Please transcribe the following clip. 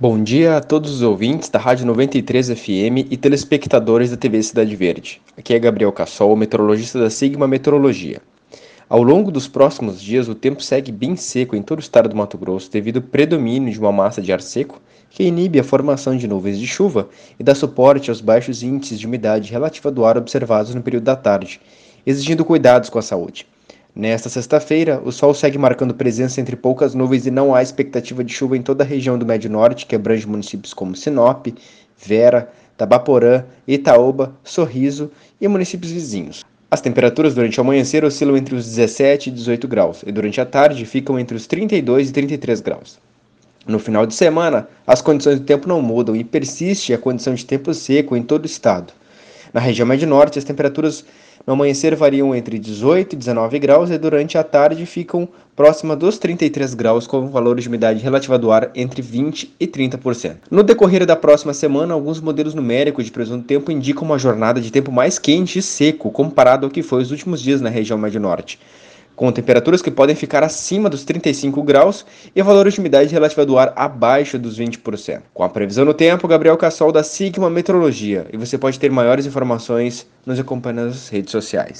Bom dia a todos os ouvintes da Rádio 93 FM e telespectadores da TV Cidade Verde. Aqui é Gabriel Cassol, meteorologista da Sigma Meteorologia. Ao longo dos próximos dias, o tempo segue bem seco em todo o estado do Mato Grosso devido ao predomínio de uma massa de ar seco que inibe a formação de nuvens de chuva e dá suporte aos baixos índices de umidade relativa do ar observados no período da tarde, exigindo cuidados com a saúde. Nesta sexta-feira, o sol segue marcando presença entre poucas nuvens e não há expectativa de chuva em toda a região do Médio Norte, que abrange municípios como Sinop, Vera, Tabaporã, Itaúba, Sorriso e municípios vizinhos. As temperaturas durante o amanhecer oscilam entre os 17 e 18 graus e durante a tarde ficam entre os 32 e 33 graus. No final de semana, as condições do tempo não mudam e persiste a condição de tempo seco em todo o estado. Na região médio norte, as temperaturas no amanhecer variam entre 18 e 19 graus e durante a tarde ficam próxima dos 33 graus, com valores de umidade relativa do ar entre 20 e 30%. No decorrer da próxima semana, alguns modelos numéricos de previsão do tempo indicam uma jornada de tempo mais quente e seco comparado ao que foi os últimos dias na região médio norte com temperaturas que podem ficar acima dos 35 graus e valores de umidade relativa do ar abaixo dos 20%. Com a previsão do tempo, Gabriel Cassol da Sigma Meteorologia, e você pode ter maiores informações nos acompanhando nas redes sociais.